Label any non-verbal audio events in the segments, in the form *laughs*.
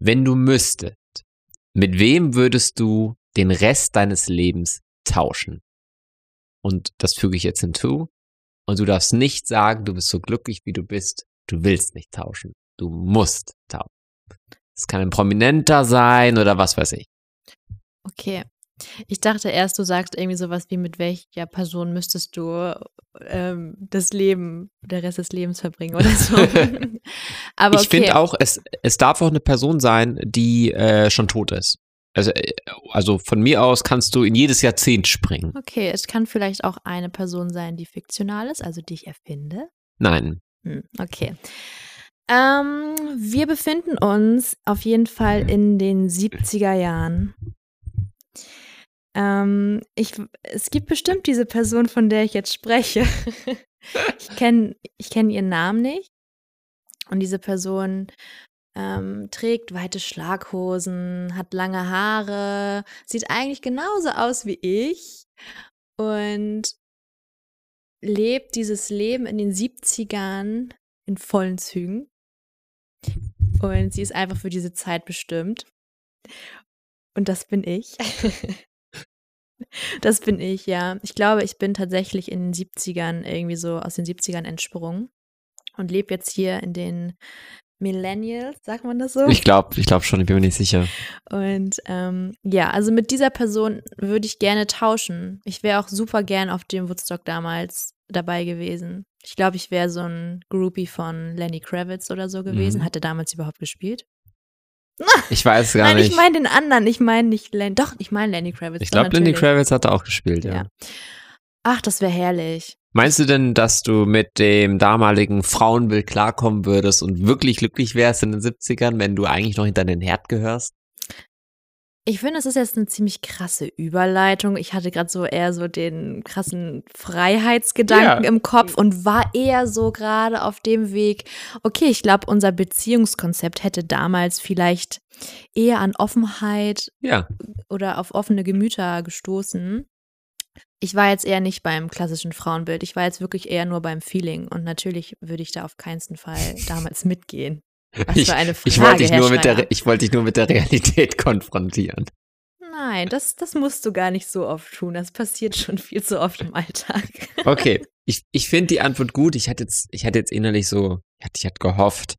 Wenn du müsstest, mit wem würdest du den Rest deines Lebens tauschen? Und das füge ich jetzt hinzu. Und du darfst nicht sagen, du bist so glücklich, wie du bist. Du willst nicht tauschen. Du musst tauschen. Es kann ein Prominenter sein oder was weiß ich. Okay. Ich dachte erst, du sagst irgendwie sowas wie, mit welcher Person müsstest du ähm, das Leben, der Rest des Lebens verbringen oder so. *laughs* *laughs* Aber ich okay. finde auch, es, es darf auch eine Person sein, die äh, schon tot ist. Also, äh, also von mir aus kannst du in jedes Jahrzehnt springen. Okay, es kann vielleicht auch eine Person sein, die fiktional ist, also die ich erfinde. Nein. Hm, okay. Ähm, wir befinden uns auf jeden Fall in den 70er Jahren. Ähm, ich, es gibt bestimmt diese Person, von der ich jetzt spreche. *laughs* ich kenne ich kenn ihren Namen nicht. Und diese Person ähm, trägt weite Schlaghosen, hat lange Haare, sieht eigentlich genauso aus wie ich und lebt dieses Leben in den 70ern in vollen Zügen. Und sie ist einfach für diese Zeit bestimmt. Und das bin ich. *laughs* das bin ich, ja. Ich glaube, ich bin tatsächlich in den 70ern irgendwie so aus den 70ern entsprungen und lebe jetzt hier in den Millennials, sagt man das so? Ich glaube, ich glaube schon, ich bin mir nicht sicher. Und ähm, ja, also mit dieser Person würde ich gerne tauschen. Ich wäre auch super gern auf dem Woodstock damals dabei gewesen. Ich glaube, ich wäre so ein Groupie von Lenny Kravitz oder so gewesen. Mhm. Hat er damals überhaupt gespielt? *laughs* Ich weiß gar Nein, nicht. ich meine den anderen. Ich meine nicht Lenny. Doch, ich meine Lenny Kravitz. ich glaube, Lenny. Kravitz hat da auch gespielt, ja. Ja. Ach, das wäre herrlich. Meinst du denn, dass du mit dem damaligen Frauenbild klarkommen würdest und wirklich glücklich wärst in den 70ern, wenn du eigentlich noch hinter den Herd gehörst? Ich finde, es ist jetzt eine ziemlich krasse Überleitung. Ich hatte gerade so eher so den krassen Freiheitsgedanken Ja. im Kopf und war eher so gerade auf dem Weg. Okay, ich glaube, unser Beziehungskonzept hätte damals vielleicht eher an Offenheit Ja. oder auf offene Gemüter gestoßen. Ich war jetzt eher nicht beim klassischen Frauenbild. Ich war jetzt wirklich eher nur beim Feeling. Und natürlich würde ich da auf keinen Fall *laughs* damals mitgehen. Was ich, für eine Frage, ich wollte dich, nur mit der, ich wollte dich nur mit der Realität *laughs* konfrontieren. Nein, das, das musst du gar nicht so oft tun. Das passiert schon viel zu oft im Alltag. Okay, *laughs* ich, ich finde die Antwort gut. Ich hatte jetzt, ich hatte jetzt innerlich so, ich hatte, ich hatte gehofft,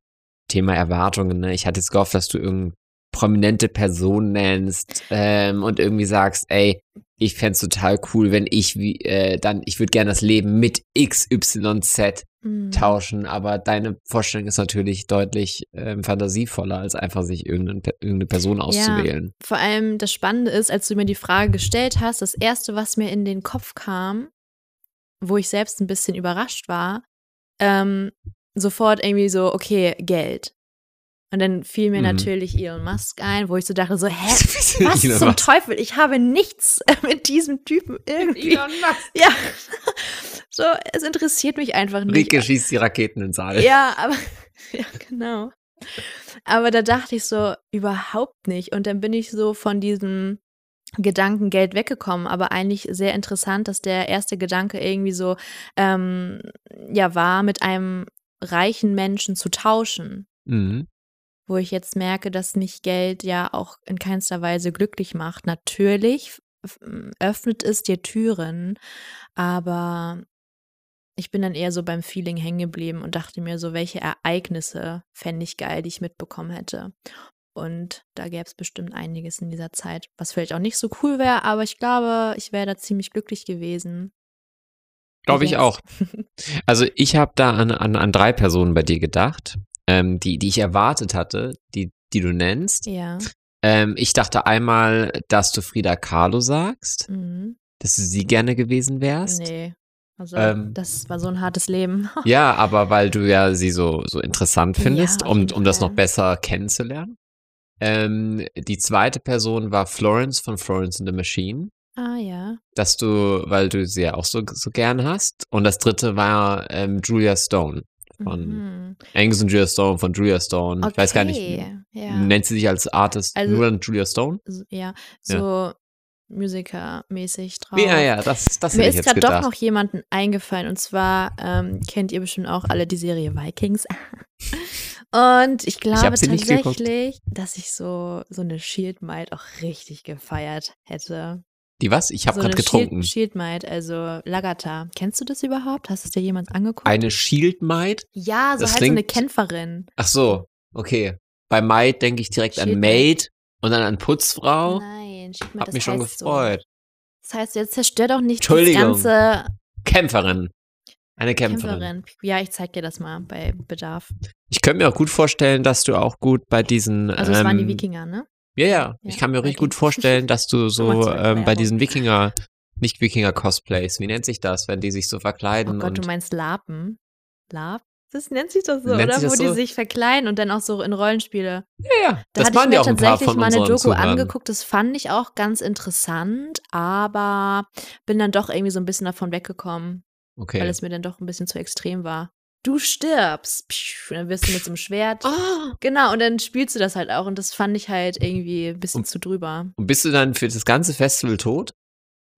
Thema Erwartungen, ne? Ich hatte jetzt gehofft, dass du irgendeine prominente Person nennst ähm, und irgendwie sagst, ey, ich fänd's total cool, wenn ich wie, äh, dann, ich würde gerne das Leben mit XYZ Hm. tauschen, aber deine Vorstellung ist natürlich deutlich ähm, fantasievoller, als einfach sich irgendeine, irgendeine Person auszuwählen. Vor allem das Spannende ist, als du mir die Frage gestellt hast, das erste, was mir in den Kopf kam, wo ich selbst ein bisschen überrascht war, ähm, sofort irgendwie so, okay, Geld. Und dann fiel mir Mhm. natürlich Elon Musk ein, wo ich so dachte, so, *laughs* hä, Elon was zum Musk. Teufel? Ich habe nichts mit diesem Typen irgendwie. Musk. *laughs* Ja, so, es interessiert mich einfach nicht. Rike schießt die Raketen ins All. Ja, aber *laughs* ja, genau. Aber da dachte ich so, überhaupt nicht. Und dann bin ich so von diesem Gedanken Geld weggekommen. Aber eigentlich sehr interessant, dass der erste Gedanke irgendwie so, ähm, ja, war, mit einem reichen Menschen zu tauschen. Mhm. Wo ich jetzt merke, dass mich Geld ja auch in keinster Weise glücklich macht. Natürlich öffnet es dir Türen, aber ich bin dann eher so beim Feeling hängen geblieben und dachte mir so, welche Ereignisse fände ich geil, die ich mitbekommen hätte. Und da gäbe es bestimmt einiges in dieser Zeit, was vielleicht auch nicht so cool wäre, aber ich glaube, ich wäre da ziemlich glücklich gewesen. Glaube ich Yes. auch. Also ich habe da an, an, an drei Personen bei dir gedacht, ähm, die, die ich erwartet hatte, die, die du nennst. Ja. Ähm, ich dachte einmal, dass du Frida Kahlo sagst, Mhm. dass du sie gerne gewesen wärst. Nee. Also, Ähm. das war so ein hartes Leben. *laughs* Ja, aber weil du ja sie so, so interessant Ja, findest, auf um, um das noch besser kennenzulernen. Ähm, die zweite Person war Florence von Florence and the Machine, ah, ja. dass du, weil du sie ja auch so, so gern hast. Und das dritte war ähm, Julia Stone von Mhm. Angus und Julia Stone von Julia Stone. Ich weiß gar nicht, Okay, Ja. nennt sie sich als Artist Also- nur dann Julia Stone? So- ja, so Musiker-mäßig drauf. Ja, ja, das, das Mir ich ist gerade doch noch jemanden eingefallen und zwar ähm, kennt ihr bestimmt auch alle die Serie Vikings. *laughs* Und ich glaube geguckt. tatsächlich, dass ich so, so eine Shield Might auch richtig gefeiert hätte. Die was? Ich habe so gerade getrunken. Shield, Shield Might, also Lagata. Kennst du das überhaupt? Hast du es dir jemals angeguckt? Eine Shield Maid? ja, so das halt so eine klingt- Kämpferin. Ach so, okay. Bei Maid denke ich direkt an Shield Maid und dann an Putzfrau. Nein, Shield Might, Hab das mich schon gefreut. So. Das heißt, jetzt zerstör doch nicht das Entschuldigung. ganze Kämpferin. Eine Kämpferin. Kämpferin. Ja, ich zeig dir das mal bei Bedarf. Ich könnte mir auch gut vorstellen, dass du auch gut bei diesen. Also es waren die ähm, Wikinger, ne? Ja, ja. Ja, Ich kann mir richtig gut vorstellen, dass du *laughs* so ähm, bei diesen Wikinger, nicht Wikinger-Cosplays, wie nennt sich das, wenn die sich so Oh verkleiden Gott, du meinst Lapen? Lab? Das nennt sich doch so, Nennt oder? Wo das die so? sich verkleiden und dann auch so in Rollenspiele. ja, ja, Da das hatte waren ich mir auch tatsächlich mal eine Doku Zuhörern. angeguckt. Das fand ich auch ganz interessant, aber bin dann doch irgendwie so ein bisschen davon weggekommen, Okay. weil es mir dann doch ein bisschen zu extrem war. Du stirbst. Und dann wirst du mit so einem Schwert. Ah. Genau, und dann spielst du das halt auch. Und das fand ich halt irgendwie ein bisschen Und- zu drüber. Und bist du dann für das ganze Festival tot?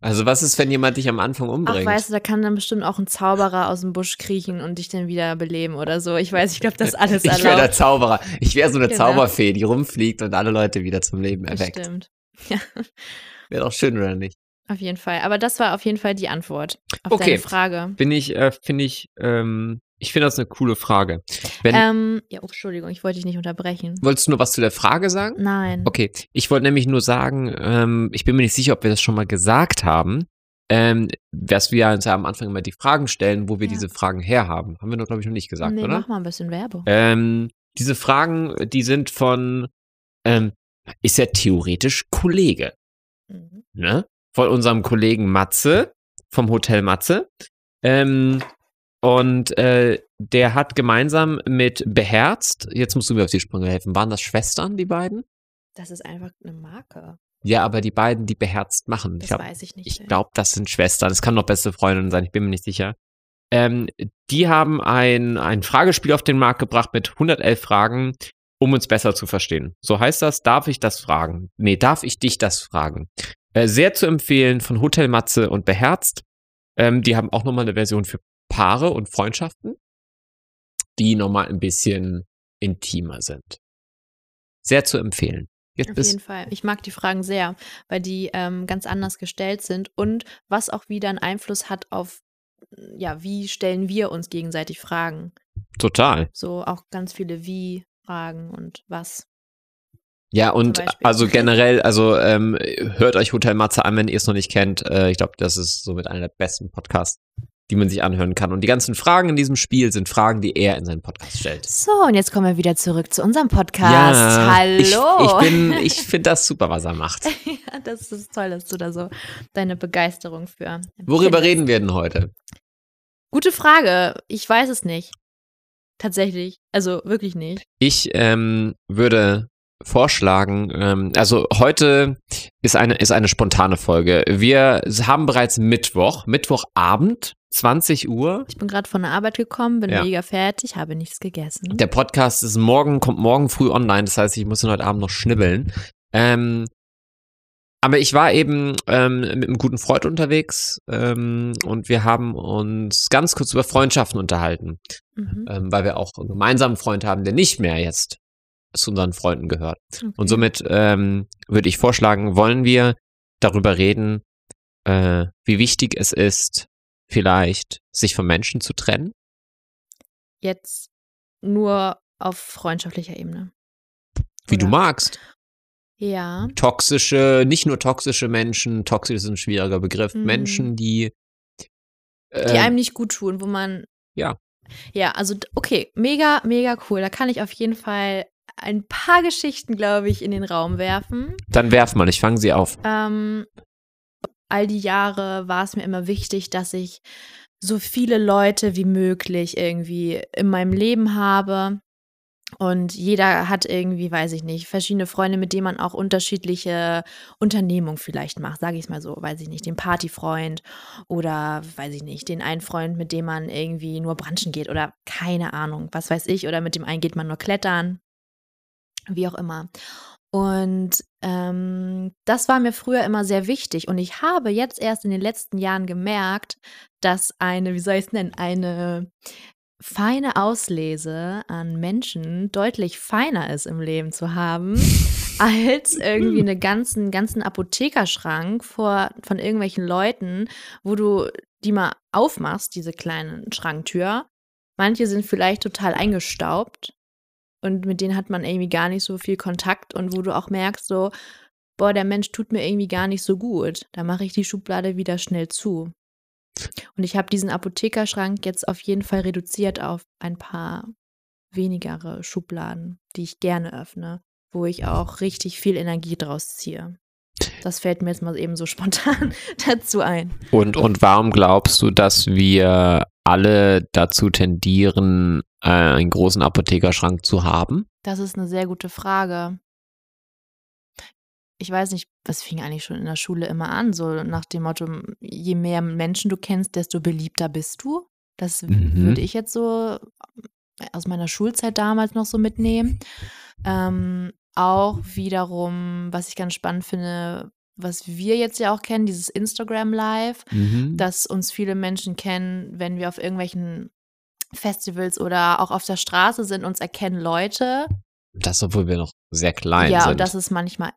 Also was ist, wenn jemand dich am Anfang Ach, umbringt? weißt du, da kann dann bestimmt auch ein Zauberer aus dem Busch kriechen und dich dann wieder beleben oder so. Ich weiß, ich glaube, das ist *laughs* alles ich wäre der erlaubt. Zauberer. Ich wäre so eine Genau. Zauberfee, die rumfliegt und alle Leute wieder zum Leben erweckt. Bestimmt. Ja, *laughs* Wäre doch schön, oder nicht? auf jeden Fall. Aber das war auf jeden Fall die Antwort auf Okay. deine Frage. Bin ich, äh, finde ich, ähm, ich finde das eine coole Frage. Wenn, Ähm, ja, oh, Entschuldigung, ich wollte dich nicht unterbrechen. wolltest du nur was zu der Frage sagen? Nein. Okay, ich wollte nämlich nur sagen, ähm, ich bin mir nicht sicher, ob wir das schon mal gesagt haben, ähm, dass wir uns ja am Anfang immer die Fragen stellen, wo wir Ja. diese Fragen herhaben. Haben wir noch, glaube ich, noch nicht gesagt, nee, oder? mach mal ein bisschen Werbung. Ähm, diese Fragen, die sind von, ähm, ist ja theoretisch Kollege, Mhm. ne? Von unserem Kollegen Matze, vom Hotel Matze. Ähm, und äh, der hat gemeinsam mit Beherzt, jetzt musst du mir auf die Sprünge helfen, waren das Schwestern, die beiden? Das ist einfach eine Marke. Ja, aber die beiden, die beherzt machen. Das ich hab, weiß ich nicht. ich glaube, das sind Schwestern. Das kann noch beste Freundinnen sein, ich bin mir nicht sicher. Ähm, die haben ein, ein Fragespiel auf den Markt gebracht mit 111 Fragen, um uns besser zu verstehen. So heißt das, darf ich das fragen? Nee, darf ich dich das fragen? Äh, sehr zu empfehlen von Hotel Matze und Beherzt. Ähm, die haben auch nochmal eine Version für Paare und Freundschaften, die nochmal ein bisschen intimer sind. Sehr zu empfehlen. Jetzt Auf jeden Fall. Ich mag die Fragen sehr, weil die ähm, ganz anders gestellt sind und was auch wieder einen Einfluss hat auf, ja, wie stellen wir uns gegenseitig Fragen. total. So auch ganz viele Wie-Fragen und was. Ja, und also generell, also ähm, hört euch Hotel Matze an, wenn ihr es noch nicht kennt. Äh, ich glaube, das ist somit einer der besten Podcasts, die man sich anhören kann. Und die ganzen Fragen in diesem Spiel sind Fragen, die er in seinen Podcast stellt. So, und jetzt kommen wir wieder zurück zu unserem Podcast. Hallo. Ich, *laughs* ich bin, ich finde das super, was er macht. ja, das ist toll, dass du da so deine Begeisterung für. Worüber empfindest. reden wir denn heute? Gute Frage. Ich weiß es nicht. Tatsächlich. Also wirklich nicht. Ich ähm, würde vorschlagen, ähm, also heute ist eine, ist eine spontane Folge. Wir haben bereits Mittwoch, Mittwochabend, 20 Uhr. Ich bin gerade von der Arbeit gekommen, bin Ja. mega fertig, habe nichts gegessen. Der Podcast ist morgen, kommt morgen früh online, das heißt, ich muss ihn heute Abend noch schnibbeln. Ähm, aber ich war eben ähm, mit einem guten Freund unterwegs ähm, und wir haben uns ganz kurz über Freundschaften unterhalten, Mhm. ähm, weil wir auch einen gemeinsamen Freund haben, der nicht mehr jetzt zu unseren Freunden gehört. Okay. Und somit ähm, würde ich vorschlagen, wollen wir darüber reden, äh, wie wichtig es ist, vielleicht sich von Menschen zu trennen. Jetzt nur auf freundschaftlicher Ebene. Wie du Oder? magst. Ja. toxische, nicht nur toxische Menschen, toxisch ist ein schwieriger Begriff, Mhm. Menschen, die, Die äh, einem nicht gut tun, wo man. ja. Ja, also okay, mega, mega cool. Da kann ich auf jeden Fall ein paar Geschichten, glaube ich, in den Raum werfen. dann werf mal, ich fange sie auf. Ähm, all die Jahre war es mir immer wichtig, dass ich so viele Leute wie möglich irgendwie in meinem Leben habe. Und jeder hat irgendwie, weiß ich nicht, verschiedene Freunde, mit denen man auch unterschiedliche Unternehmungen vielleicht macht, sage ich es mal so, weiß ich nicht, den Partyfreund oder weiß ich nicht, den einen Freund, mit dem man irgendwie nur branchen geht oder keine Ahnung, was weiß ich, oder mit dem einen geht man nur klettern, wie auch immer. Und ähm, das war mir früher immer sehr wichtig. Und ich habe jetzt erst in den letzten Jahren gemerkt, dass eine, wie soll ich es nennen, eine feine Auslese an Menschen deutlich feiner ist im Leben zu haben, *laughs* als irgendwie einen ganzen, ganzen Apothekerschrank vor, von irgendwelchen Leuten, wo du die mal aufmachst, diese kleinen Schranktür. Manche sind vielleicht total eingestaubt und mit denen hat man irgendwie gar nicht so viel Kontakt und wo du auch merkst, so, boah, der Mensch tut mir irgendwie gar nicht so gut. Da mache ich die Schublade wieder schnell zu. Und ich habe diesen Apothekerschrank jetzt auf jeden Fall reduziert auf ein paar wenigere Schubladen, die ich gerne öffne, wo ich auch richtig viel Energie draus ziehe. Das fällt mir jetzt mal eben so spontan *laughs* dazu ein. Und, und warum glaubst du, dass wir alle dazu tendieren, äh, einen großen Apothekerschrank zu haben? Das ist eine sehr gute Frage ich weiß nicht, was fing eigentlich schon in der Schule immer an, so nach dem Motto, je mehr Menschen du kennst, desto beliebter bist du. Das mhm. würde ich jetzt so äh, aus meiner Schulzeit damals noch so mitnehmen. Ähm, auch wiederum, was ich ganz spannend finde, was wir jetzt ja auch kennen, dieses Instagram Live, mhm. dass uns viele Menschen kennen, wenn wir auf irgendwelchen Festivals oder auch auf der Straße sind, uns erkennen Leute. Das, obwohl wir noch sehr klein ja, sind. Ja, und das ist manchmal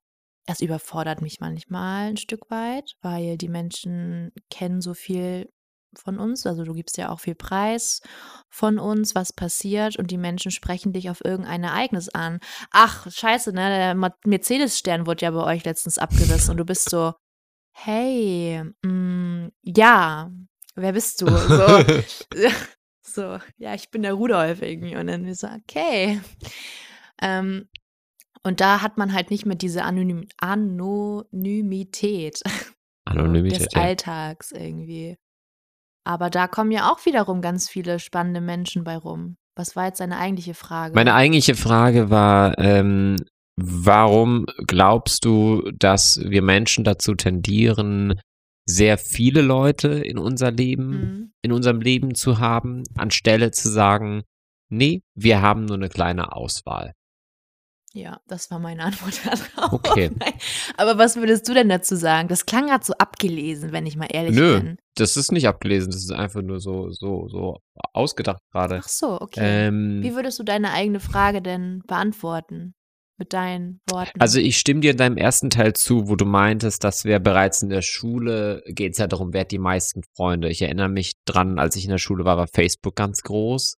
das überfordert mich manchmal ein Stück weit, weil die Menschen kennen so viel von uns. Also du gibst ja auch viel Preis von uns, was passiert und die Menschen sprechen dich auf irgendein Ereignis an. Ach, scheiße, ne? Der Mercedes-Stern wurde ja bei euch letztens abgerissen und du bist so, hey, mm, ja, wer bist du? So, *laughs* so, ja, ich bin der Rudolf irgendwie. Und dann wir so, okay. Ähm, und da hat man halt nicht mehr diese Anonym Anonymität, Anonymität des Alltags irgendwie. Aber da kommen ja auch wiederum ganz viele spannende Menschen bei rum. Was war jetzt deine eigentliche Frage? Meine eigentliche Frage war, ähm, warum glaubst du, dass wir Menschen dazu tendieren, sehr viele Leute in unser Leben, mhm. in unserem Leben zu haben, anstelle zu sagen, nee, wir haben nur eine kleine Auswahl. Ja, das war meine Antwort *laughs* darauf. Okay. Aber was würdest du denn dazu sagen? Das klang gerade so abgelesen, wenn ich mal ehrlich Nö, bin. das ist nicht abgelesen, das ist einfach nur so, so, so ausgedacht gerade. Ach so, okay. Ähm, Wie würdest du deine eigene Frage denn beantworten? Mit deinen Worten. Also ich stimme dir in deinem ersten Teil zu, wo du meintest, dass wir bereits in der Schule, geht es ja darum, wer hat die meisten Freunde. Ich erinnere mich dran, als ich in der Schule war, war Facebook ganz groß.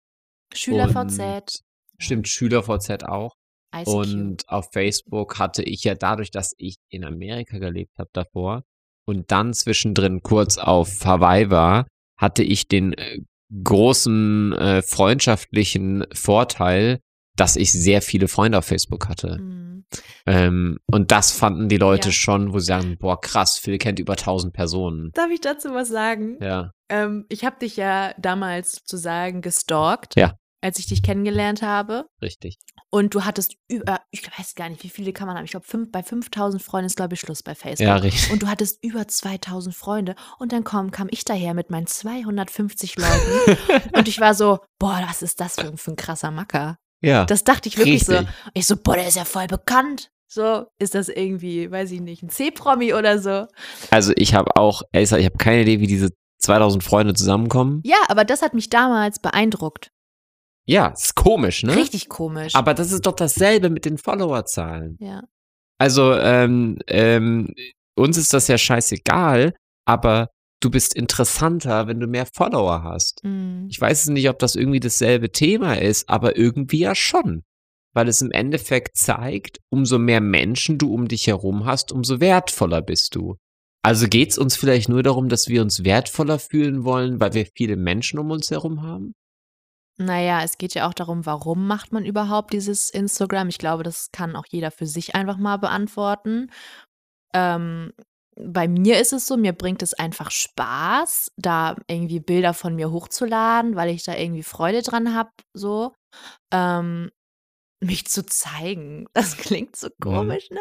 SchülerVZ. Stimmt, SchülerVZ auch. ICQ. Und auf Facebook hatte ich ja dadurch, dass ich in Amerika gelebt habe davor und dann zwischendrin kurz auf Hawaii war, hatte ich den äh, großen äh, freundschaftlichen Vorteil, dass ich sehr viele Freunde auf Facebook hatte. Mhm. Ähm, und das fanden die Leute ja. schon, wo sie sagen, boah, krass, Phil kennt über 1000 Personen. Darf ich dazu was sagen? Ja. Ähm, ich habe dich ja damals sozusagen gestalkt. Ja als ich dich kennengelernt habe. Richtig. Und du hattest über, ich weiß gar nicht, wie viele kann man haben. Ich glaube, bei 5000 Freunden ist, glaube ich, Schluss bei Facebook. Ja, richtig. Und du hattest über 2000 Freunde. Und dann kam, kam ich daher mit meinen 250 Leuten. *laughs* und ich war so, boah, was ist das für, für ein krasser Macker? Ja. Das dachte ich wirklich richtig. so. Ich so, boah, der ist ja voll bekannt. So, ist das irgendwie, weiß ich nicht, ein C-Promi oder so? Also ich habe auch, ich habe keine Idee, wie diese 2000 Freunde zusammenkommen. Ja, aber das hat mich damals beeindruckt. Ja, ist komisch, ne? Richtig komisch. Aber das ist doch dasselbe mit den Followerzahlen. Ja. Also, ähm, ähm, uns ist das ja scheißegal, aber du bist interessanter, wenn du mehr Follower hast. Mhm. Ich weiß nicht, ob das irgendwie dasselbe Thema ist, aber irgendwie ja schon. Weil es im Endeffekt zeigt, umso mehr Menschen du um dich herum hast, umso wertvoller bist du. Also geht es uns vielleicht nur darum, dass wir uns wertvoller fühlen wollen, weil wir viele Menschen um uns herum haben? Naja, es geht ja auch darum, warum macht man überhaupt dieses Instagram? Ich glaube, das kann auch jeder für sich einfach mal beantworten. Ähm, bei mir ist es so, mir bringt es einfach Spaß, da irgendwie Bilder von mir hochzuladen, weil ich da irgendwie Freude dran habe, so. Ähm, mich zu zeigen. *laughs* Das klingt so komisch, ne?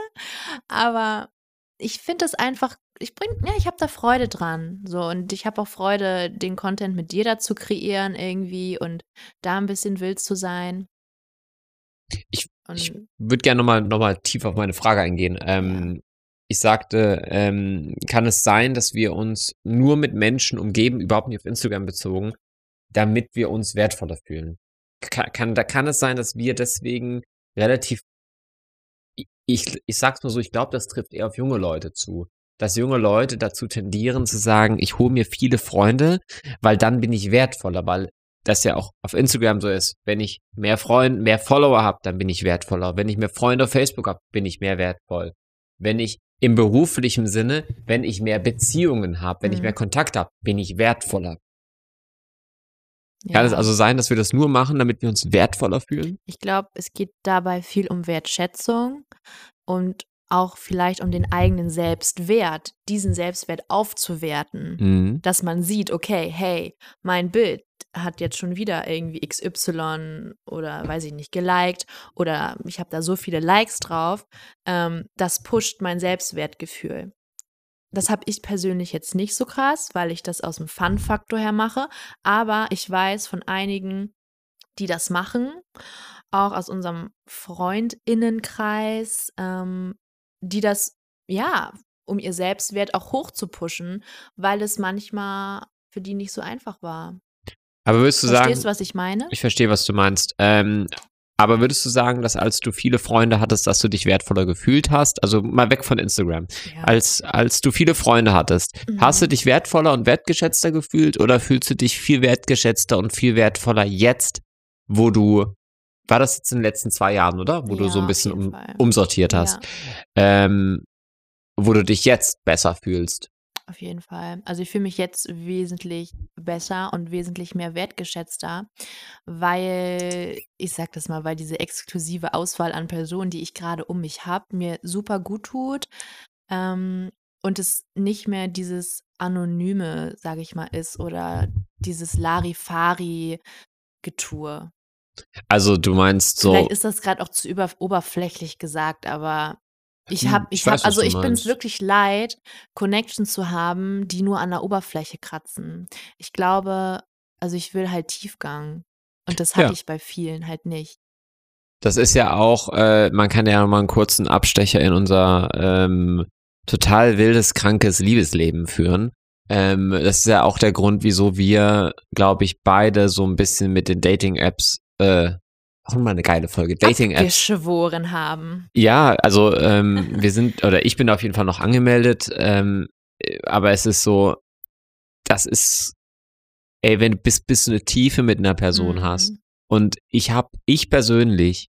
Aber ich finde es einfach, ich bring, ja, ich habe da Freude dran. So, und ich habe auch Freude, den Content mit dir da zu kreieren irgendwie und da ein bisschen wild zu sein. Ich, ich würde gerne nochmal noch mal tief auf meine Frage eingehen. Ähm, ja. Ich sagte, ähm, kann es sein, dass wir uns nur mit Menschen umgeben, überhaupt nicht auf Instagram bezogen, damit wir uns wertvoller fühlen. Kann, kann, da kann es sein, dass wir deswegen relativ, ich, ich sag's nur so, ich glaube, das trifft eher auf junge Leute zu. Dass junge Leute dazu tendieren zu sagen, ich hole mir viele Freunde, weil dann bin ich wertvoller, weil das ja auch auf Instagram so ist. Wenn ich mehr Freunde, mehr Follower habe, dann bin ich wertvoller. Wenn ich mehr Freunde auf Facebook habe, bin ich mehr wertvoll. Wenn ich im beruflichen Sinne, wenn ich mehr Beziehungen habe, wenn mhm. ich mehr Kontakt habe, bin ich wertvoller. Ja. Kann es also sein, dass wir das nur machen, damit wir uns wertvoller fühlen? Ich glaube, es geht dabei viel um Wertschätzung und auch vielleicht um den eigenen Selbstwert, diesen Selbstwert aufzuwerten, mhm. dass man sieht, okay, hey, mein Bild hat jetzt schon wieder irgendwie XY oder weiß ich nicht, geliked oder ich habe da so viele Likes drauf, ähm, das pusht mein Selbstwertgefühl. Das habe ich persönlich jetzt nicht so krass, weil ich das aus dem Fun-Faktor her mache, aber ich weiß von einigen, die das machen, auch aus unserem Freundinnenkreis, ähm, die das, ja, um ihr Selbstwert auch hoch zu pushen, weil es manchmal für die nicht so einfach war. Aber würdest du Verstehst sagen. Verstehst du, was ich meine? Ich verstehe, was du meinst. Ähm, aber würdest du sagen, dass als du viele Freunde hattest, dass du dich wertvoller gefühlt hast? Also mal weg von Instagram. Ja. Als, als du viele Freunde hattest, mhm. hast du dich wertvoller und wertgeschätzter gefühlt oder fühlst du dich viel wertgeschätzter und viel wertvoller jetzt, wo du war das jetzt in den letzten zwei Jahren, oder? Wo ja, du so ein bisschen um, umsortiert hast. Ja. Ähm, wo du dich jetzt besser fühlst. Auf jeden Fall. Also ich fühle mich jetzt wesentlich besser und wesentlich mehr wertgeschätzter, weil, ich sag das mal, weil diese exklusive Auswahl an Personen, die ich gerade um mich habe, mir super gut tut. Ähm, und es nicht mehr dieses Anonyme, sage ich mal, ist oder dieses Larifari-Getue. Also du meinst so. Vielleicht ist das gerade auch zu über, oberflächlich gesagt, aber ich habe, ich, ich habe, also ich bin es wirklich leid, Connections zu haben, die nur an der Oberfläche kratzen. Ich glaube, also ich will halt Tiefgang. Und das hatte ja. ich bei vielen halt nicht. Das ist ja auch, äh, man kann ja mal einen kurzen Abstecher in unser ähm, total wildes, krankes Liebesleben führen. Ähm, das ist ja auch der Grund, wieso wir, glaube ich, beide so ein bisschen mit den Dating-Apps äh, auch mal eine geile Folge. Dating-Apps. Geschworen haben. Ja, also ähm, wir sind, *laughs* oder ich bin auf jeden Fall noch angemeldet, ähm, aber es ist so, das ist, ey, wenn du bis, bis du eine Tiefe mit einer Person mhm. hast und ich hab, ich persönlich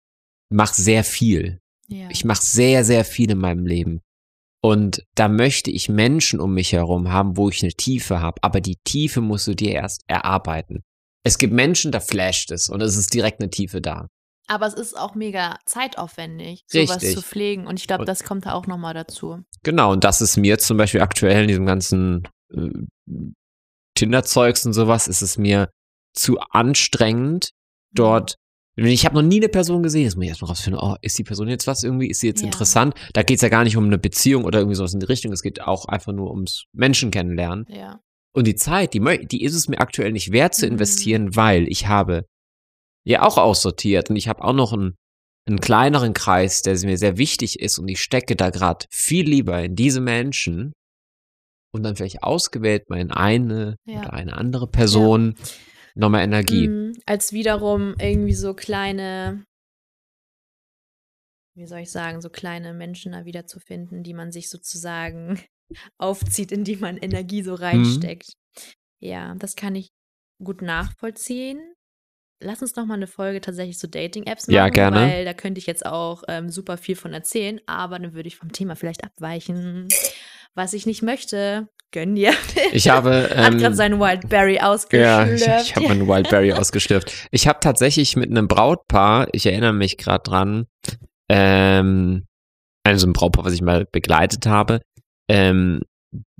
mach sehr viel. Ja. Ich mach sehr, sehr viel in meinem Leben. Und da möchte ich Menschen um mich herum haben, wo ich eine Tiefe habe. Aber die Tiefe musst du dir erst erarbeiten. Es gibt Menschen, da flasht es und es ist direkt eine Tiefe da. Aber es ist auch mega zeitaufwendig, sowas Richtig. zu pflegen. Und ich glaube, das kommt da auch nochmal dazu. Genau, und das ist mir zum Beispiel aktuell in diesem ganzen äh, Tinder-Zeugs und sowas, ist es mir zu anstrengend, dort. Ich habe noch nie eine Person gesehen, jetzt muss ich erstmal rausfinden, oh, ist die Person jetzt was irgendwie, ist sie jetzt ja. interessant? Da geht es ja gar nicht um eine Beziehung oder irgendwie sowas in die Richtung, es geht auch einfach nur ums Menschen kennenlernen. Ja. Und die Zeit, die, die ist es mir aktuell nicht wert zu investieren, mhm. weil ich habe ja auch aussortiert und ich habe auch noch einen, einen kleineren Kreis, der mir sehr wichtig ist und ich stecke da gerade viel lieber in diese Menschen und dann vielleicht ausgewählt mal in eine ja. oder eine andere Person ja. nochmal Energie. Mhm, als wiederum irgendwie so kleine, wie soll ich sagen, so kleine Menschen da wiederzufinden, die man sich sozusagen aufzieht, in die man Energie so mhm. reinsteckt. Mhm. Ja, das kann ich gut nachvollziehen. Lass uns noch mal eine Folge tatsächlich zu Dating-Apps machen, ja, gerne. weil da könnte ich jetzt auch ähm, super viel von erzählen, aber dann würde ich vom Thema vielleicht abweichen. Was ich nicht möchte, gönn dir. *laughs* Ich habe. Ähm, Hat gerade seinen Wildberry ausgeschlürft. Ja, *laughs* ich, ich habe meinen Wildberry *laughs* ausgeschlürft. Ich habe tatsächlich mit einem Brautpaar, ich erinnere mich gerade dran, ähm, also ein Brautpaar, was ich mal begleitet habe, ähm,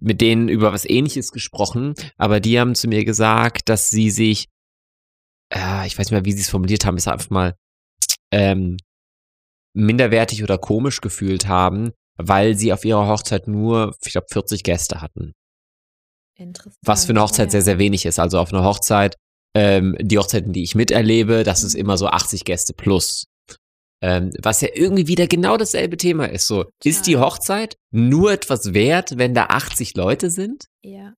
mit denen über was ähnliches gesprochen, aber die haben zu mir gesagt, dass sie sich, äh, ich weiß nicht mehr, wie sie es formuliert haben, ist einfach mal ähm, minderwertig oder komisch gefühlt haben, weil sie auf ihrer Hochzeit nur, ich glaube, 40 Gäste hatten. Interessant. Was für eine Hochzeit ja. sehr, sehr wenig ist. Also auf einer Hochzeit, ähm, die Hochzeiten, die ich miterlebe, das ist mhm. immer so 80 Gäste plus. Ähm, was ja irgendwie wieder genau dasselbe Thema ist. So, ist die Hochzeit nur etwas wert, wenn da 80 Leute sind? Ja.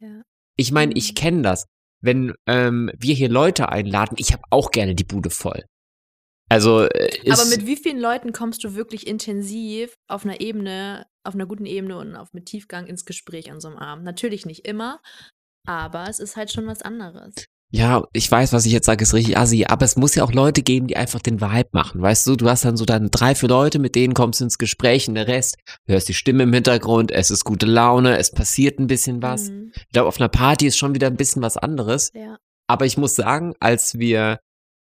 ja. Ich meine, ich mhm. kenne das. wenn ähm, wir hier Leute einladen, ich habe auch gerne die Bude voll. Also äh, Aber mit wie vielen Leuten kommst du wirklich intensiv auf einer Ebene, auf einer guten Ebene und auf mit Tiefgang ins Gespräch an so einem Abend? Natürlich nicht immer, aber es ist halt schon was anderes. Ja, ich weiß, was ich jetzt sage, ist richtig assi, aber es muss ja auch Leute geben, die einfach den Vibe machen. Weißt du, du hast dann so dann drei, vier Leute, mit denen kommst du ins Gespräch und der Rest, du hörst die Stimme im Hintergrund, es ist gute Laune, es passiert ein bisschen was. Mhm. Ich glaube, auf einer Party ist schon wieder ein bisschen was anderes. Ja. Aber ich muss sagen, als wir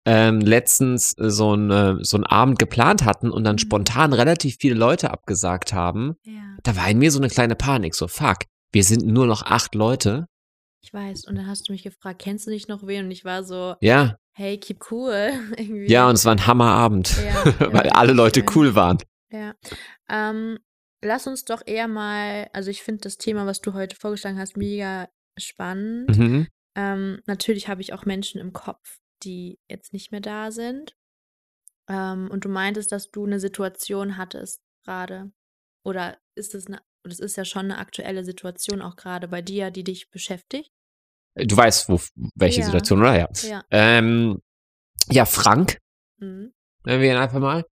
ähm, letztens so, ein, so einen Abend geplant hatten und dann Mhm. spontan relativ viele Leute abgesagt haben, Ja, da war in mir so eine kleine Panik. So, fuck, wir sind nur noch acht Leute. Ich weiß. Und dann hast du mich gefragt, kennst du nicht noch wen? Und ich war so, Ja, hey, keep cool. *laughs* Irgendwie. ja, und es war ein Hammerabend, Ja, *laughs* ja, weil alle richtig Leute schön. cool waren. Ja. Ähm, lass uns doch eher mal, also ich finde das Thema, was du heute vorgeschlagen hast, mega spannend. Mhm. Ähm, natürlich habe ich auch Menschen im Kopf, die jetzt nicht mehr da sind. Ähm, und du meintest, dass du eine Situation hattest gerade. Oder ist es eine, das ist ja schon eine aktuelle Situation auch gerade bei dir, die dich beschäftigt? Du weißt, wo, welche Ja. Situation, oder? Ja. Ja. Ähm, ja, Frank, Mhm. nennen wir ihn einfach mal.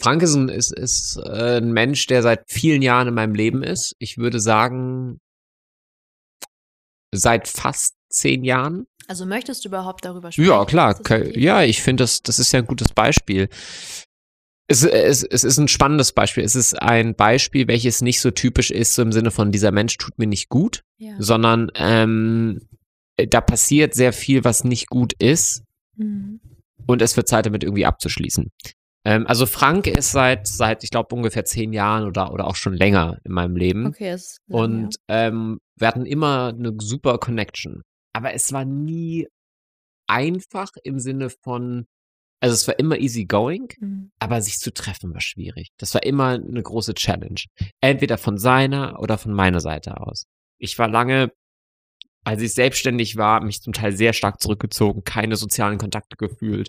Frank ist ein, ist, ist äh, ein Mensch, der seit vielen Jahren in meinem Leben ist. Ich würde sagen, seit fast zehn Jahren. Also möchtest du überhaupt darüber sprechen? Ja, klar. Ja, ich finde, das, das ist ja ein gutes Beispiel. Es, es, es ist ein spannendes Beispiel. Es ist ein Beispiel, welches nicht so typisch ist, so im Sinne von, dieser Mensch tut mir nicht gut, Ja. sondern ähm, da passiert sehr viel, was nicht gut ist Mhm. und es wird Zeit, damit irgendwie abzuschließen. Ähm, also Frank ist seit, seit ich glaube, ungefähr zehn Jahren oder, oder auch schon länger in meinem Leben. Okay, ist lang, Und ähm, wir hatten immer eine super Connection. Aber es war nie einfach im Sinne von, also es war immer easy going, ja. Mhm. aber sich zu treffen war schwierig. Das war immer eine große Challenge. Entweder von seiner oder von meiner Seite aus. Ich war lange, als ich selbstständig war, mich zum Teil sehr stark zurückgezogen, keine sozialen Kontakte gefühlt,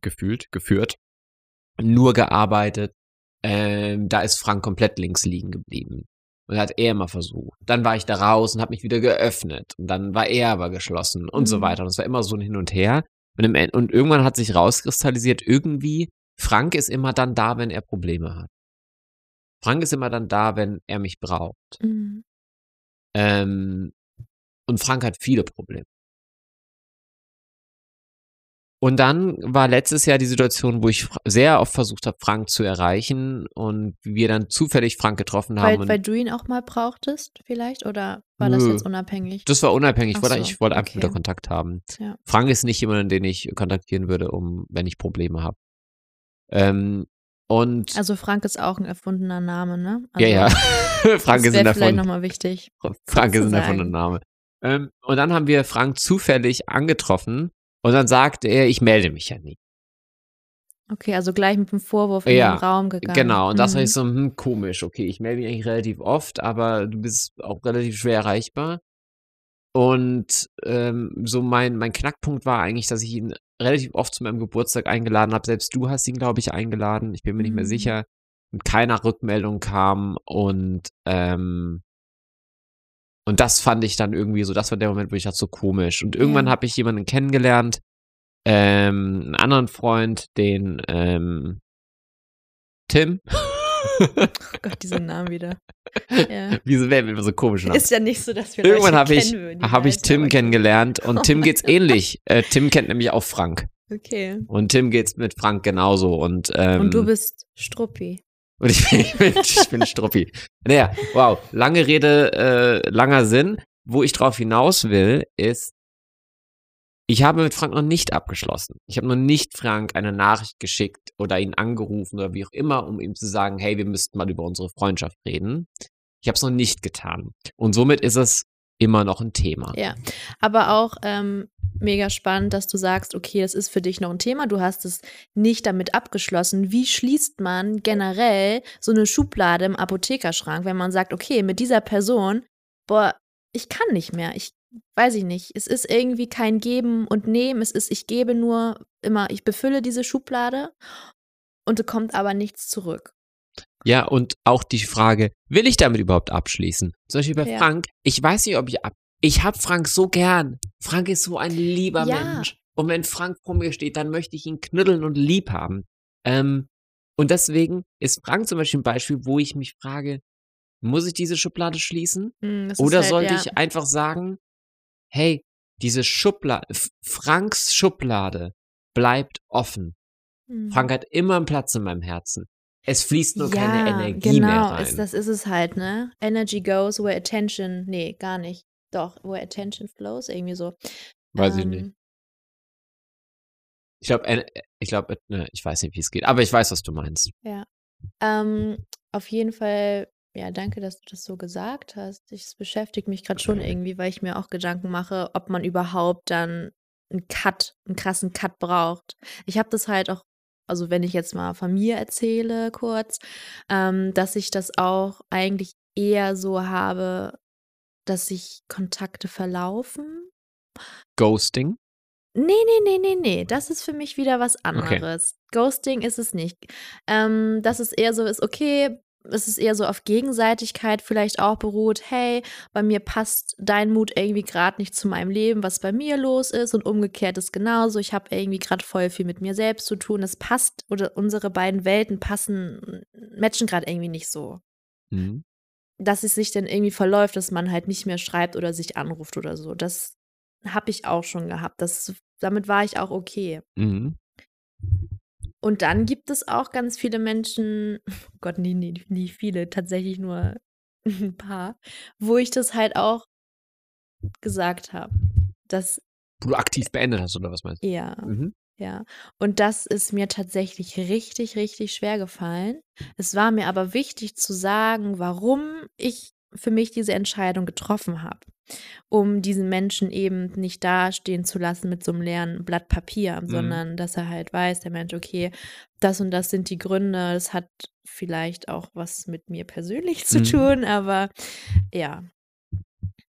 gefühlt, geführt, nur gearbeitet. Ähm, da ist Frank komplett links liegen geblieben. Und hat er immer versucht. Dann war ich da raus und habe mich wieder geöffnet. Und dann war er aber geschlossen und so Mhm. weiter. Und es war immer so ein Hin und Her. Und, im und irgendwann hat sich rauskristallisiert, irgendwie, Frank ist immer dann da, wenn er Probleme hat. Frank ist immer dann da, wenn er mich braucht. Mhm. Ähm, und Frank hat viele Probleme. Und dann war letztes Jahr die Situation, wo ich sehr oft versucht habe, Frank zu erreichen und wir dann zufällig Frank getroffen haben. Weil, weil du ihn auch mal brauchtest, vielleicht? Oder war das Nö. jetzt unabhängig? das war unabhängig. Ich Ach wollte, so, ich wollte einfach okay. wieder Kontakt haben. Ja. Frank ist nicht jemand, den ich kontaktieren würde, um, wenn ich Probleme habe. Ähm, und Also Frank ist auch ein erfundener Name, ne? Also, ja, ja. *laughs* Frank das ist ein vielleicht erfunden. nochmal wichtig. Frank ist ein erfundener. Name. Ähm, und dann haben wir Frank zufällig angetroffen und dann sagte er, ich melde mich ja nie. Okay, also gleich mit dem Vorwurf in Ja, den Raum gegangen. Genau, und das war Mhm. ich so, hm, komisch, okay, ich melde mich eigentlich relativ oft, aber du bist auch relativ schwer erreichbar. Und ähm, so mein, mein Knackpunkt war eigentlich, dass ich ihn relativ oft zu meinem Geburtstag eingeladen habe. Selbst du hast ihn, glaube ich, eingeladen. Ich bin mir nicht mehr Mhm. sicher. Und keiner Rückmeldung kam. Und, ähm, und das fand ich dann irgendwie so, das war der Moment, wo ich dachte, so komisch. Und irgendwann Ja. habe ich jemanden kennengelernt, ähm, einen anderen Freund, den ähm, Tim. *laughs* Oh Gott, diesen Namen wieder. Ja. Wieso werden wir immer so komisch Namen? Ist ja nicht so, dass wir Irgendwann habe ich, hab ich Tim kennengelernt und Oh Tim geht's Gott. ähnlich. Äh, Tim kennt nämlich auch Frank. Okay. Und Tim geht's mit Frank genauso. Und, ähm, Und du bist Struppi. Und ich bin, *laughs* ich bin, ich bin Struppi. Naja, wow. Lange Rede, äh, langer Sinn. Wo ich drauf hinaus will, ist, ich habe mit Frank noch nicht abgeschlossen. Ich habe noch nicht Frank eine Nachricht geschickt oder ihn angerufen oder wie auch immer, um ihm zu sagen, hey, wir müssten mal über unsere Freundschaft reden. Ich habe es noch nicht getan. Und somit ist es immer noch ein Thema. Ja. Aber auch ähm, mega spannend, dass du sagst, okay, das ist für dich noch ein Thema. Du hast es nicht damit abgeschlossen. Wie schließt man generell so eine Schublade im Apothekerschrank, wenn man sagt, okay, mit dieser Person, boah, ich kann nicht mehr. Ich weiß ich nicht. Es ist irgendwie kein Geben und Nehmen. Es ist, ich gebe nur immer, ich befülle diese Schublade und es kommt aber nichts zurück. Ja, und auch die Frage, will ich damit überhaupt abschließen? Zum Beispiel bei Ja. Frank, ich weiß nicht, ob ich ab, ich hab Frank so gern. Frank ist so ein lieber Ja. Mensch. Und wenn Frank vor mir steht, dann möchte ich ihn knuddeln und lieb haben. Ähm, und deswegen ist Frank zum Beispiel ein Beispiel, wo ich mich frage, muss ich diese Schublade schließen? Ist Oder halt, sollte ja. ich einfach sagen, hey, diese Schublade, Franks Schublade bleibt offen. Hm. Frank hat immer einen Platz in meinem Herzen. Es fließt nur ja, keine Energie genau, mehr rein. Ist, das ist es halt, ne? Energy goes where attention, nee, gar nicht. Doch, where attention flows, irgendwie so. Weiß ich nicht. Ähm, Ich glaube, ich glaube, ne, ich weiß nicht, wie es geht, aber ich weiß, was du meinst. Ähm, auf jeden Fall, ja, danke, dass du das so gesagt hast. Ich- Es beschäftigt mich gerade schon irgendwie, weil ich mir auch Gedanken mache, ob man überhaupt dann einen Cut, einen krassen Cut braucht. Ich habe das halt auch, also wenn ich jetzt mal von mir erzähle kurz, ähm, dass ich das auch eigentlich eher so habe, dass sich Kontakte verlaufen. Ghosting? Nee, nee, nee, nee, nee. Das ist für mich wieder was anderes. Ghosting ist es nicht. Ähm, dass es eher so ist, okay, es ist eher so auf Gegenseitigkeit vielleicht auch beruht, hey, bei mir passt dein Mut irgendwie gerade nicht zu meinem Leben, was bei mir los ist und umgekehrt ist genauso. Ich habe irgendwie gerade voll viel mit mir selbst zu tun. Es passt oder unsere beiden Welten passen, matchen gerade irgendwie nicht so. Mhm. Dass es sich dann irgendwie verläuft, dass man halt nicht mehr schreibt oder sich anruft oder so. Das habe ich auch schon gehabt. Das, damit war ich auch okay. Mhm. Und dann gibt es auch ganz viele Menschen, oh *laughs* Gott, nie, nie, nie viele, tatsächlich nur *laughs* ein paar, wo ich das halt auch gesagt habe. Das, Wo du aktiv beendet hast, oder was meinst ja, du? Mhm. Ja. Und das ist mir tatsächlich richtig, richtig schwer gefallen. Es war mir aber wichtig zu sagen, warum ich für mich diese Entscheidung getroffen habe. Um diesen Menschen eben nicht dastehen zu lassen mit so einem leeren Blatt Papier, Mhm. sondern dass er halt weiß, der Mensch, okay, das und das sind die Gründe. Es hat vielleicht auch was mit mir persönlich *laughs* zu Mhm. tun, aber ja.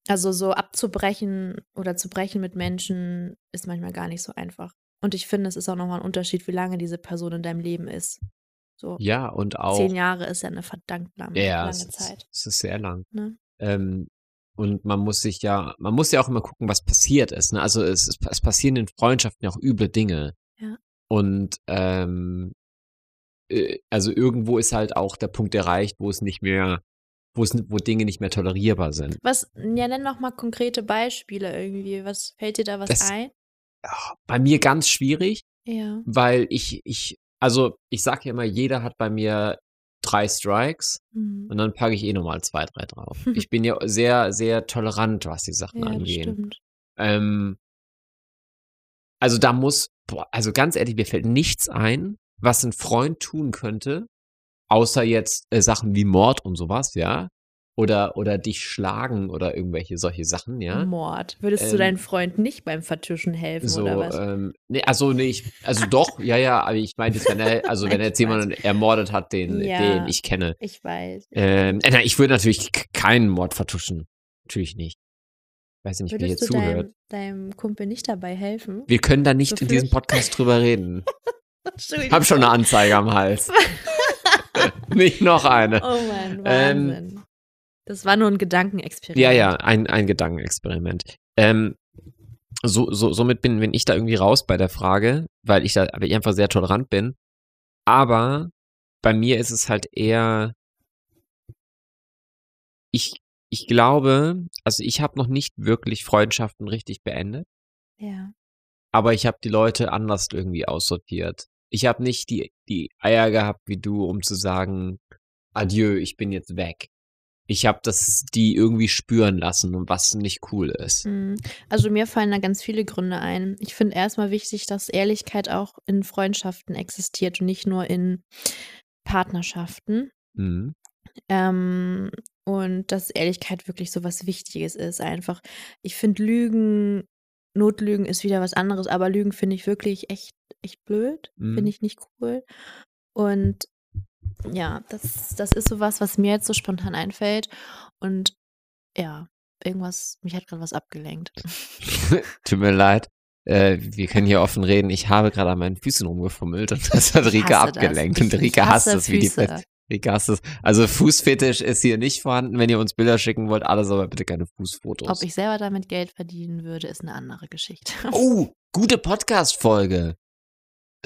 Also so abzubrechen oder zu brechen mit Menschen ist manchmal gar nicht so einfach. Und ich finde, es ist auch nochmal ein Unterschied, wie lange diese Person in deinem Leben ist. So Ja, und auch. zehn Jahre ist ja eine verdammt lange, Ja, lange es ist, Zeit. es ist sehr lang. Ne? Ähm, und man muss sich ja, man muss ja auch immer gucken, was passiert ist. Ne? Also es, es, es passieren in Freundschaften ja auch üble Dinge. Ja. Und ähm, äh, also irgendwo ist halt auch der Punkt erreicht, wo es nicht mehr, wo es, wo Dinge nicht mehr tolerierbar sind. Was, ja, nenn noch mal konkrete Beispiele irgendwie. Was fällt dir da was Das- ein? Bei mir ganz schwierig, Ja. weil ich, ich, also ich sag ja immer, jeder hat bei mir drei Strikes Mhm. und dann packe ich eh nochmal zwei, drei drauf. *laughs* ich bin ja sehr, sehr tolerant, was die Sachen Ja, angehen. Ähm, also da muss, boah, also ganz ehrlich, mir fällt nichts ein, was ein Freund tun könnte, außer jetzt äh, Sachen wie Mord und sowas, ja. Oder, oder dich schlagen oder irgendwelche solche Sachen, ja. Mord. Würdest du Ähm, deinem Freund nicht beim Vertuschen helfen So, oder was? ähm, nee, also nee, ich, also doch, ja, ja, aber ich meine wenn er, also *laughs* wenn er jetzt Ich jemanden ermordet hat, den, Ja. den ich kenne. Ich weiß. Ähm, äh, ich würde natürlich keinen Mord vertuschen. Natürlich nicht. Weiß nicht, wer hier du zuhört. deinem, deinem Kumpel nicht dabei helfen? Wir können da nicht So in diesem? Podcast drüber reden. *laughs* Hab schon eine Anzeige am Hals. *laughs* Nicht noch eine. Oh Mann, Ähm, Wahnsinn. Das war nur ein Gedankenexperiment. Ja, ja, ein, ein Gedankenexperiment. Ähm, so, so, somit bin, bin ich da irgendwie raus bei der Frage, weil ich da weil ich einfach sehr tolerant bin. Aber bei mir ist es halt eher, ich, ich glaube, also ich habe noch nicht wirklich Freundschaften richtig beendet, Ja. aber ich habe die Leute anders irgendwie aussortiert. Ich habe nicht die, die Eier gehabt wie du, um zu sagen, adieu, ich bin jetzt weg. Ich habe das die irgendwie spüren lassen und was nicht cool ist. Mhm. Also mir fallen da ganz viele Gründe ein. Ich finde erstmal wichtig, dass Ehrlichkeit auch in Freundschaften existiert und nicht nur in Partnerschaften. Mhm. Ähm, und dass Ehrlichkeit wirklich so was Wichtiges ist. Einfach, ich finde Lügen, Notlügen ist wieder was anderes, aber Lügen finde ich wirklich echt, echt blöd. Mhm. Finde ich nicht cool. Und ja, das, das ist so was, was mir jetzt so spontan einfällt. Und ja, irgendwas, mich hat gerade was abgelenkt. *laughs* Tut mir leid. Äh, wir können hier offen reden. Ich habe gerade an meinen Füßen rumgefummelt und das hat Rika abgelenkt. Und Rika hasst das wie die Füße. Pest. Wie krass ist. Also Fußfetisch ist hier nicht vorhanden. Wenn ihr uns Bilder schicken wollt, alles aber bitte keine Fußfotos. Ob ich selber damit Geld verdienen würde, ist eine andere Geschichte. Oh, gute Podcast-Folge.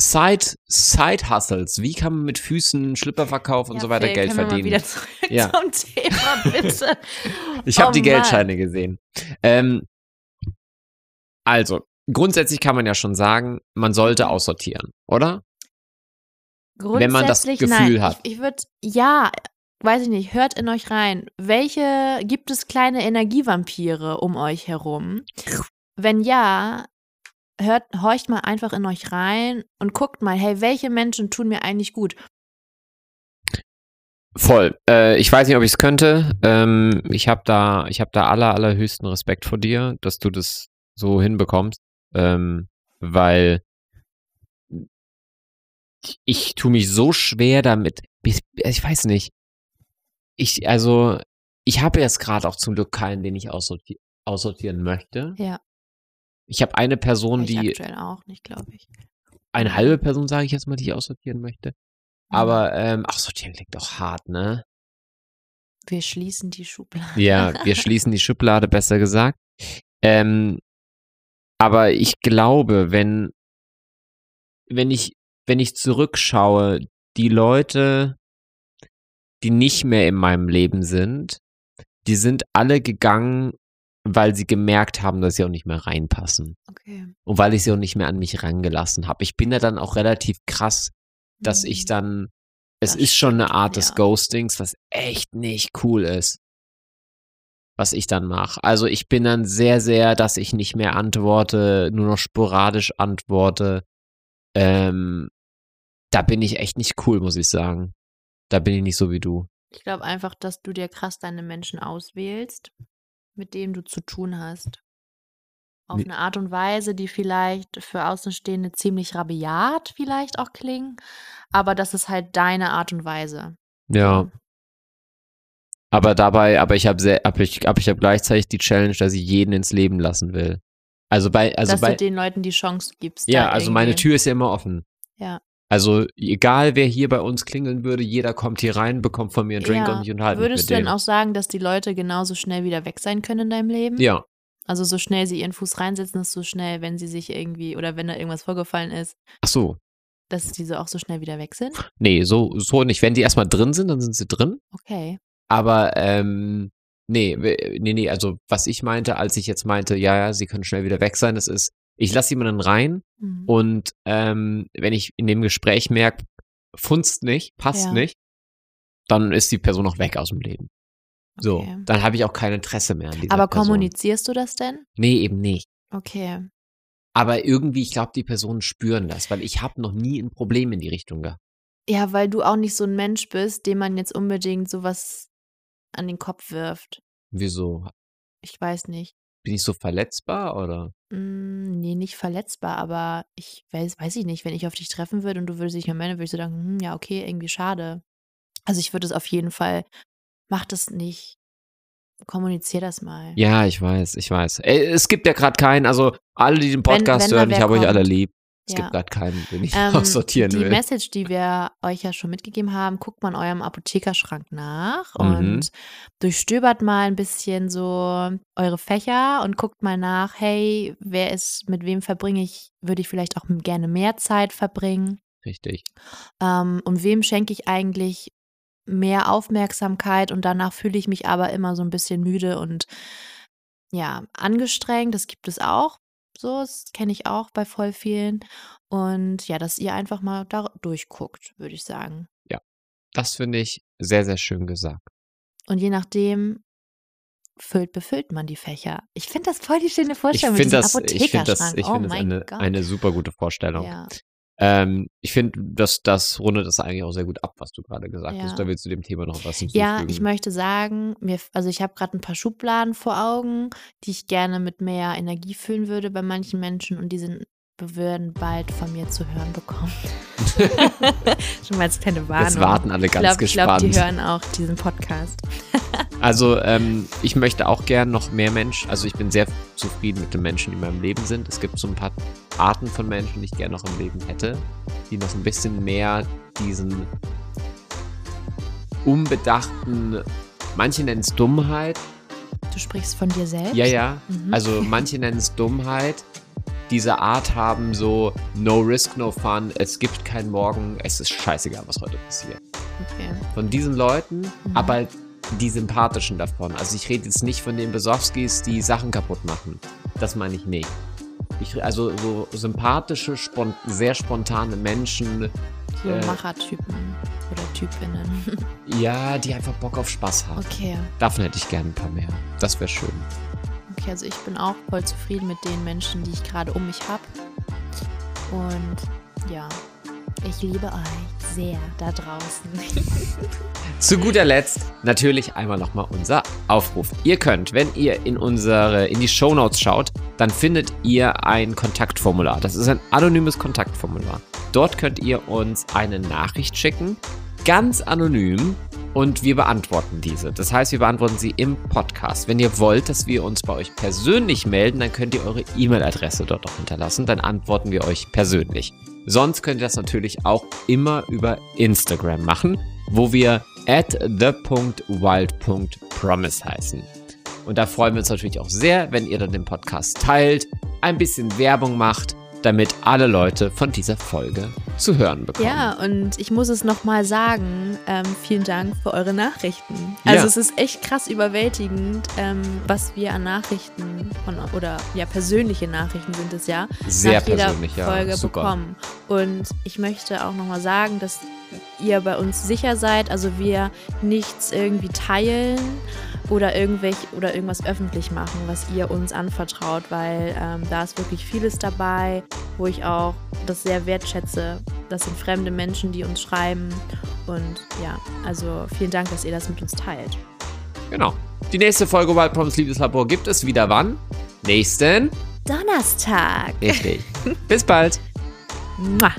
Side, Side Hustles. Wie kann man mit Füßen, Schlipperverkauf und Ja, so weiter Phil, Geld verdienen? Wieder zurück Ja. zum Thema, bitte. *laughs* Ich habe Oh die Mann. Geldscheine gesehen. Ähm, also, grundsätzlich kann man ja schon sagen, man sollte aussortieren, oder? Wenn man das Grundsätzlich Gefühl nein. hat. Ich, ich würde, ja, weiß ich nicht, hört in euch rein. Welche, gibt es kleine Energievampire um euch herum? Wenn ja, hört, horcht mal einfach in euch rein und guckt mal, hey, welche Menschen tun mir eigentlich gut? Voll. Äh, ich weiß nicht, ob ich es könnte. Ähm, ich habe da, ich habe da aller, allerhöchsten Respekt vor dir, dass du das so hinbekommst, ähm, weil ich, tue mich so schwer damit. Ich, ich weiß nicht. Ich, also, ich habe jetzt gerade auch zum Glück keinen, den ich aussorti aussortieren möchte. Ja, Ich habe eine Person, ich die, aktuell auch nicht, glaube ich. eine halbe Person, sage ich jetzt mal, die ich aussortieren möchte. Aber, ähm, ach, sortieren klingt doch hart, ne? Wir schließen die Schublade. Ja, wir *laughs* schließen die Schublade, besser gesagt. Ähm, aber ich glaube, wenn, wenn ich, wenn ich zurückschaue, die Leute, die nicht mehr in meinem Leben sind, die sind alle gegangen, weil sie gemerkt haben, dass sie auch nicht mehr reinpassen. Okay. Und weil ich sie auch nicht mehr an mich rangelassen habe. Ich bin ja dann auch relativ krass, dass ich Mhm. dann, es Das ist schon eine Art des ja. Ghostings, was echt nicht cool ist, was ich dann mache. Also ich bin dann sehr, sehr, dass ich nicht mehr antworte, nur noch sporadisch antworte. Ähm, da bin ich echt nicht cool, muss ich sagen. Da bin ich nicht so wie du. Ich glaube einfach, dass du dir krass deine Menschen auswählst, mit denen du zu tun hast. Auf eine Art und Weise, die vielleicht für Außenstehende ziemlich rabiat vielleicht auch klingen, aber das ist halt deine Art und Weise. Ja. Aber dabei, aber ich habe sehr, aber ich, aber ich habe gleichzeitig die Challenge, dass ich jeden ins Leben lassen will. Also bei, also dass bei, du den Leuten die Chance gibst. ja, also meine Tür ist ja immer offen. Ja. Also egal, wer hier bei uns klingeln würde, jeder kommt hier rein, bekommt von mir einen Drink Ja. und ich unterhalte Würdest mich du mit denn denen. auch sagen, dass die Leute genauso schnell wieder weg sein können in deinem Leben? Ja, Also so schnell sie ihren Fuß reinsetzen, ist so schnell, wenn sie sich irgendwie oder wenn da irgendwas vorgefallen ist, ach so. dass diese auch so schnell wieder weg sind? Nee, so, so nicht. Wenn die erstmal drin sind, dann sind sie drin. Okay. Aber, ähm, nee, nee, nee, also was ich meinte, als ich jetzt meinte, ja, ja, sie können schnell wieder weg sein, das ist, ich lasse jemanden rein Mhm. und ähm, wenn ich in dem Gespräch merke, funzt nicht, passt Ja. nicht, dann ist die Person auch weg aus dem Leben. So, Okay. dann habe ich auch kein Interesse mehr an dieser Aber Person. kommunizierst du das denn? Nee, eben nicht. Okay. Aber irgendwie, ich glaube, die Personen spüren das, weil ich habe noch nie ein Problem in die Richtung gehabt. Ja, weil du auch nicht so ein Mensch bist, dem man jetzt unbedingt sowas an den Kopf wirft. Wieso? Ich weiß nicht. Bin ich so verletzbar oder? Mm, nee, nicht verletzbar, aber ich weiß, weiß ich nicht, wenn ich auf dich treffen würde und du würdest dich mehr melden, würde ich so sagen, hm, ja, okay, irgendwie schade. Also ich würde es auf jeden Fall, mach das nicht. Kommunizier das mal. Ja, ich weiß, ich weiß. Ey, es gibt ja gerade keinen, also alle, die den Podcast wenn da hören, ich wer habe euch alle lieb. Es Ja. gibt gerade keinen, den ich *laughs* Ähm, aussortieren die will. Message, die wir euch ja schon mitgegeben haben, guckt mal in eurem Apothekerschrank nach Mhm. und durchstöbert mal ein bisschen so eure Fächer und guckt mal nach, hey, wer ist, mit wem verbringe ich, würde ich vielleicht auch gerne mehr Zeit verbringen? Richtig. Ähm, und wem schenke ich eigentlich mehr Aufmerksamkeit und danach fühle ich mich aber immer so ein bisschen müde und ja, angestrengt. Das gibt es auch. So, das kenne ich auch bei voll vielen. Und ja, dass ihr einfach mal da durchguckt, würde ich sagen. Das finde ich sehr, sehr schön gesagt. Und je nachdem füllt, befüllt man die Fächer. Ich finde das voll die schöne Ich Vorstellung mit finde diesem das, ich finde das, ich oh das eine, Gott. eine super gute Vorstellung. ja. Ähm, ich finde, das, das rundet das eigentlich auch sehr gut ab, was du gerade gesagt Ja. hast. Da willst du dem Thema noch was hinzufügen. Ja, ich möchte sagen, mir, also ich habe gerade ein paar Schubladen vor Augen, die ich gerne mit mehr Energie füllen würde bei manchen Menschen und die sind würden bald von mir zu hören bekommen. *laughs* Schon mal als kleine Warnung. Jetzt warten alle ich ganz glaube, glaub, gespannt. die hören auch diesen Podcast. *laughs* Also ähm, ich möchte auch gern noch mehr Menschen, also ich bin sehr zufrieden mit den Menschen, die in meinem Leben sind. Es gibt so ein paar Arten von Menschen, die ich gerne noch im Leben hätte, die noch ein bisschen mehr diesen unbedachten, manche nennen es Dummheit. Du sprichst von dir selbst? Ja, ja. Mhm. Also manche nennen es Dummheit. Diese Art haben so No Risk, No Fun, es gibt kein Morgen, es ist scheißegal, was heute passiert. Okay. Von diesen Leuten, Mhm. aber die sympathischen davon. Also ich rede jetzt nicht von den Besowskis, die Sachen kaputt machen. Das meine ich nicht. Ich, also so sympathische, spont sehr spontane Menschen, So Äh. Machertypen oder Typinnen. *laughs* ja, die einfach Bock auf Spaß haben. Okay. Davon hätte ich gerne ein paar mehr. Das wäre schön. Okay, also ich bin auch voll zufrieden mit den Menschen, die ich gerade um mich habe. Und ja, ich liebe euch sehr da draußen. *laughs* Zu guter Letzt natürlich einmal nochmal unser Aufruf. Ihr könnt, wenn ihr in unsere, in die Shownotes schaut, dann findet ihr ein Kontaktformular. Das ist ein anonymes Kontaktformular. Dort könnt ihr uns eine Nachricht schicken, ganz anonym, und wir beantworten diese. Das heißt, wir beantworten sie im Podcast. Wenn ihr wollt, dass wir uns bei euch persönlich melden, dann könnt ihr eure E-Mail-Adresse dort auch hinterlassen. Dann antworten wir euch persönlich. Sonst könnt ihr das natürlich auch immer über Instagram machen, wo wir at the.wild.promise heißen. Und da freuen wir uns natürlich auch sehr, wenn ihr dann den Podcast teilt, ein bisschen Werbung macht, damit alle Leute von dieser Folge zu hören bekommen. Ja, und ich muss es nochmal sagen, ähm, vielen Dank für eure Nachrichten. Also Ja. es ist echt krass überwältigend, ähm, was wir an Nachrichten von, oder ja, persönliche Nachrichten sind es ja, Sehr nach jeder ja. Folge Super. bekommen. Und ich möchte auch nochmal sagen, dass ihr bei uns sicher seid, also wir nichts irgendwie teilen oder irgendwelch oder irgendwas öffentlich machen, was ihr uns anvertraut, weil ähm, da ist wirklich vieles dabei, wo ich auch das sehr wertschätze. Das sind fremde Menschen, die uns schreiben und ja, also vielen Dank, dass ihr das mit uns teilt. Genau. Die nächste Folge Wild Promise Liebeslabor gibt es wieder wann? Nächsten? Donnerstag. Richtig. Bis bald. *laughs* Mua.